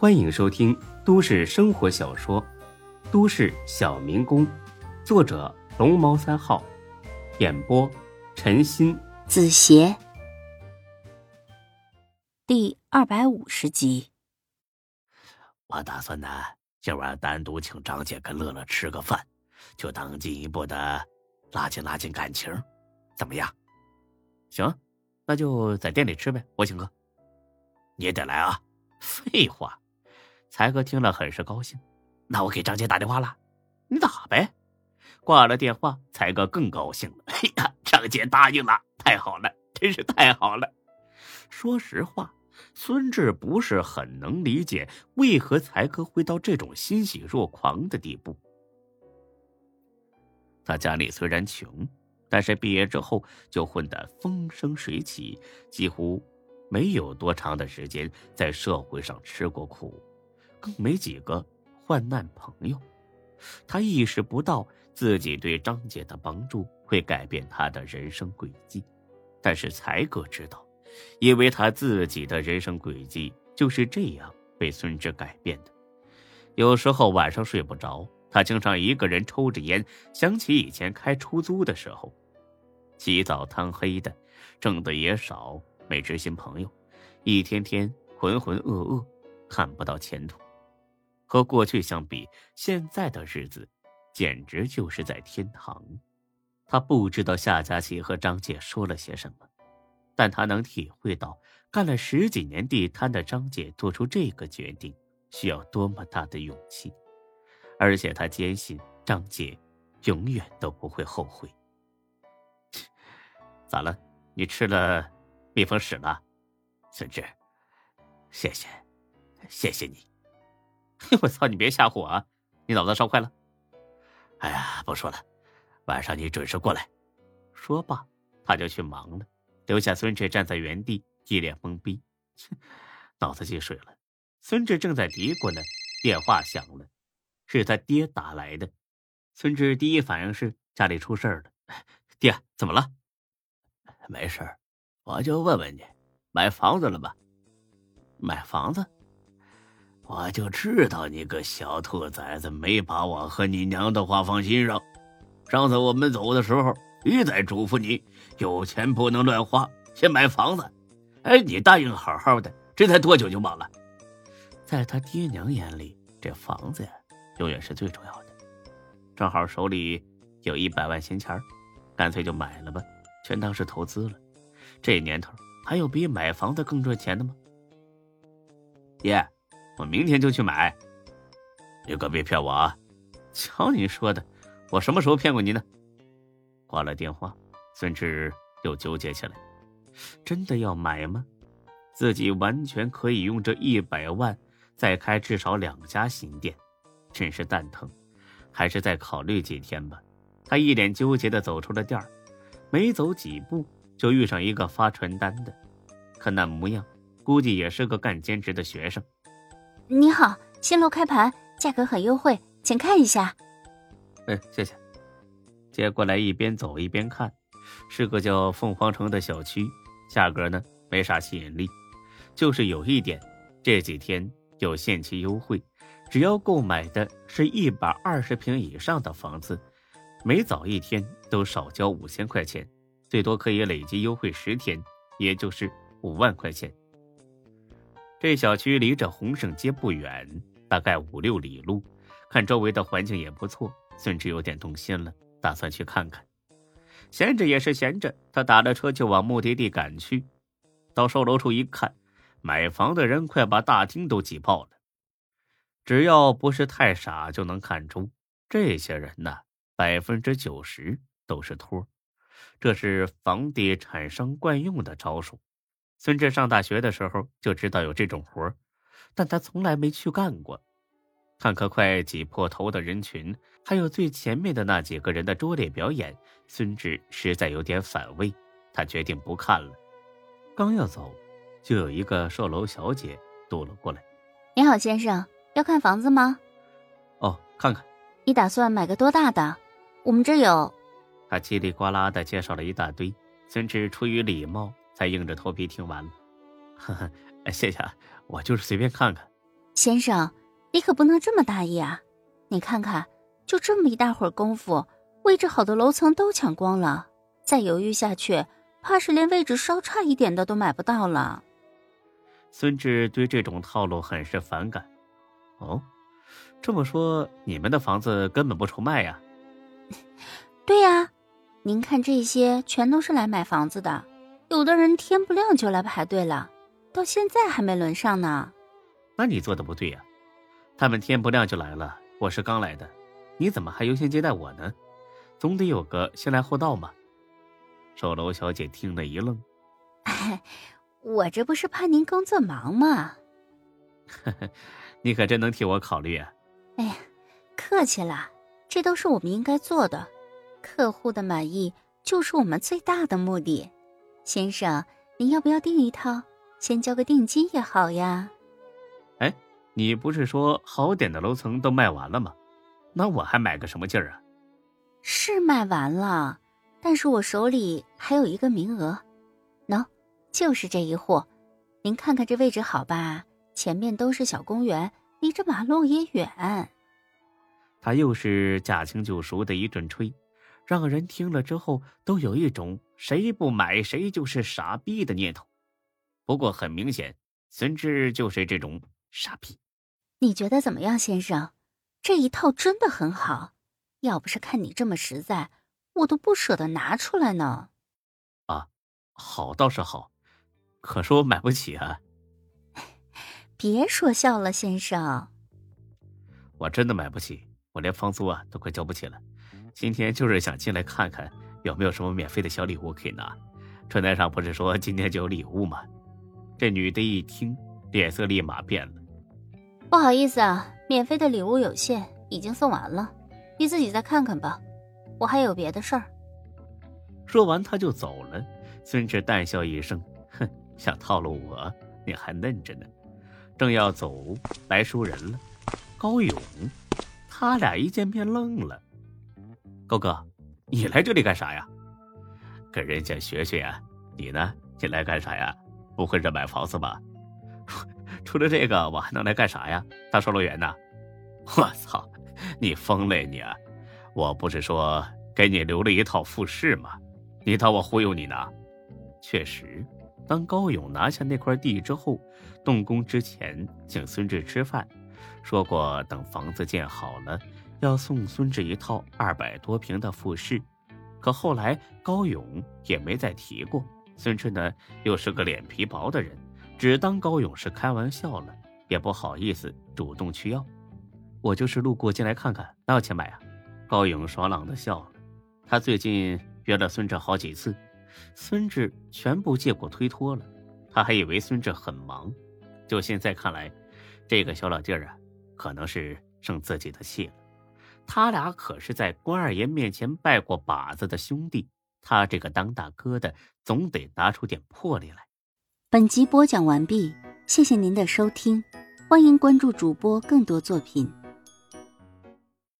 欢迎收听都市生活小说《都市小民工》，作者龙猫三号，演播陈鑫、子邪，第二百五十集。我打算呢，今晚单独请张姐跟乐乐吃个饭，就当进一步的拉近拉近感情，怎么样？行，那就在店里吃呗，我请客。你也得来啊！废话。才哥听了很是高兴，那我给张姐打电话了，你打呗。挂了电话，才哥更高兴了。哎呀，张姐答应了，太好了，真是太好了。说实话，孙志不是很能理解为何才哥会到这种欣喜若狂的地步。他家里虽然穷，但是毕业之后就混得风生水起，几乎没有多长的时间在社会上吃过苦。更没几个患难朋友，他意识不到自己对张姐的帮助会改变他的人生轨迹，但是才哥知道，因为他自己的人生轨迹就是这样被孙志改变的。有时候晚上睡不着，他经常一个人抽着烟，想起以前开出租的时候，起早贪黑的，挣的也少，没知心朋友，一天天浑浑噩噩，看不到前途。和过去相比，现在的日子简直就是在天堂。他不知道夏佳琪和张姐说了些什么，但他能体会到干了十几年地摊的张姐做出这个决定需要多么大的勇气，而且他坚信张姐永远都不会后悔。咋了？你吃了蜜蜂屎了？孙志，谢谢，谢谢你。我操！你别吓唬我啊！你脑子烧坏了？哎呀，不说了，晚上你准时过来。说罢，他就去忙了，留下孙志站在原地，一脸懵逼，脑子进水了。孙志正在嘀咕呢，电话响了，是他爹打来的。孙志第一反应是家里出事了。爹，怎么了？没事我就问问你，买房子了吧？买房子？我就知道你个小兔崽子没把我和你娘的话放心上。上次我们走的时候，一再嘱咐你有钱不能乱花，先买房子。哎，你答应好好的，这才多久就忘了？在他爹娘眼里，这房子呀，永远是最重要的。正好手里有一百万闲钱干脆就买了吧，全当是投资了。这年头还有比买房子更赚钱的吗？爹。我明天就去买，你可别骗我啊！瞧你说的，我什么时候骗过你呢？挂了电话，孙志又纠结起来：真的要买吗？自己完全可以用这一百万再开至少两家新店，真是蛋疼。还是再考虑几天吧。他一脸纠结的走出了店儿，没走几步就遇上一个发传单的，看那模样，估计也是个干兼职的学生。你好，新楼开盘，价格很优惠，请看一下。哎，谢谢。接过来一边走一边看，是个叫凤凰城的小区，价格呢没啥吸引力，就是有一点，这几天有限期优惠，只要购买的是一百二十平以上的房子，每早一天都少交五千块钱，最多可以累计优惠十天，也就是五万块钱。这小区离着洪盛街不远，大概五六里路。看周围的环境也不错，孙志有点动心了，打算去看看。闲着也是闲着，他打了车就往目的地赶去。到售楼处一看，买房的人快把大厅都挤爆了。只要不是太傻，就能看出这些人呐，百分之九十都是托。这是房地产商惯用的招数。孙志上大学的时候就知道有这种活但他从来没去干过。看可快挤破头的人群，还有最前面的那几个人的拙劣表演，孙志实在有点反胃。他决定不看了。刚要走，就有一个售楼小姐堵了过来：“你好，先生，要看房子吗？”“哦，看看。”“你打算买个多大的？我们这有。”他叽里呱啦的介绍了一大堆。孙志出于礼貌。才硬着头皮听完了，呵呵，谢谢，我就是随便看看。先生，你可不能这么大意啊！你看看，就这么一大会儿功夫，位置好的楼层都抢光了，再犹豫下去，怕是连位置稍差一点的都买不到了。孙志对这种套路很是反感。哦，这么说，你们的房子根本不愁卖呀？对呀，您看这些全都是来买房子的，有的人天不亮就来排队了，到现在还没轮上呢。那你做的不对呀，他们天不亮就来了，我是刚来的，你怎么还优先接待我呢？总得有个先来后到嘛。售楼小姐听了一愣，我这不是怕您工作忙吗？呵呵，你可真能替我考虑啊。哎呀，客气了，这都是我们应该做的，客户的满意就是我们最大的目的。先生，您要不要订一套？先交个定金也好呀。哎，你不是说好点的楼层都卖完了吗？那我还买个什么劲儿啊？是卖完了，但是我手里还有一个名额，喏，就是这一户。您看看这位置好吧？前面都是小公园，离着马路也远。他又是驾轻就熟的一顿吹，让人听了之后都有一种谁不买谁就是傻逼的念头。不过很明显，孙志就是这种。傻逼，你觉得怎么样，先生？这一套真的很好，要不是看你这么实在，我都不舍得拿出来呢。啊，好倒是好，可是我买不起啊。别说笑了，先生。我真的买不起，我连房租啊都快交不起了。今天就是想进来看看有没有什么免费的小礼物可以拿。传单上不是说今天就有礼物吗？这女的一听，脸色立马变了。不好意思啊，免费的礼物有限，已经送完了，你自己再看看吧。我还有别的事儿。说完，他就走了。孙志淡笑一声：“哼，想套路我，你还嫩着呢。”正要走，来熟人了，高勇。他俩一见面愣了：“高哥，你来这里干啥呀？”“跟人家学学呀。”“你呢？你来干啥呀？不会是买房子吧？” 除了这个，我还能来干啥呀？当售楼员呢？我操，你疯了你！啊！我不是说给你留了一套复式吗？你当我忽悠你呢？确实，当高勇拿下那块地之后，动工之前请孙志吃饭，说过等房子建好了要送孙志一套二百多平的复式。可后来高勇也没再提过。孙志呢，又是个脸皮薄的人。只当高勇是开玩笑了，也不好意思主动去要。我就是路过进来看看，哪有钱买啊？高勇爽朗的笑了。他最近约了孙志好几次，孙志全部借过推脱了。他还以为孙志很忙，就现在看来，这个小老弟儿啊，可能是生自己的气了。他俩可是在关二爷面前拜过把子的兄弟，他这个当大哥的总得拿出点魄力来。本集播讲完毕，谢谢您的收听，欢迎关注主播更多作品。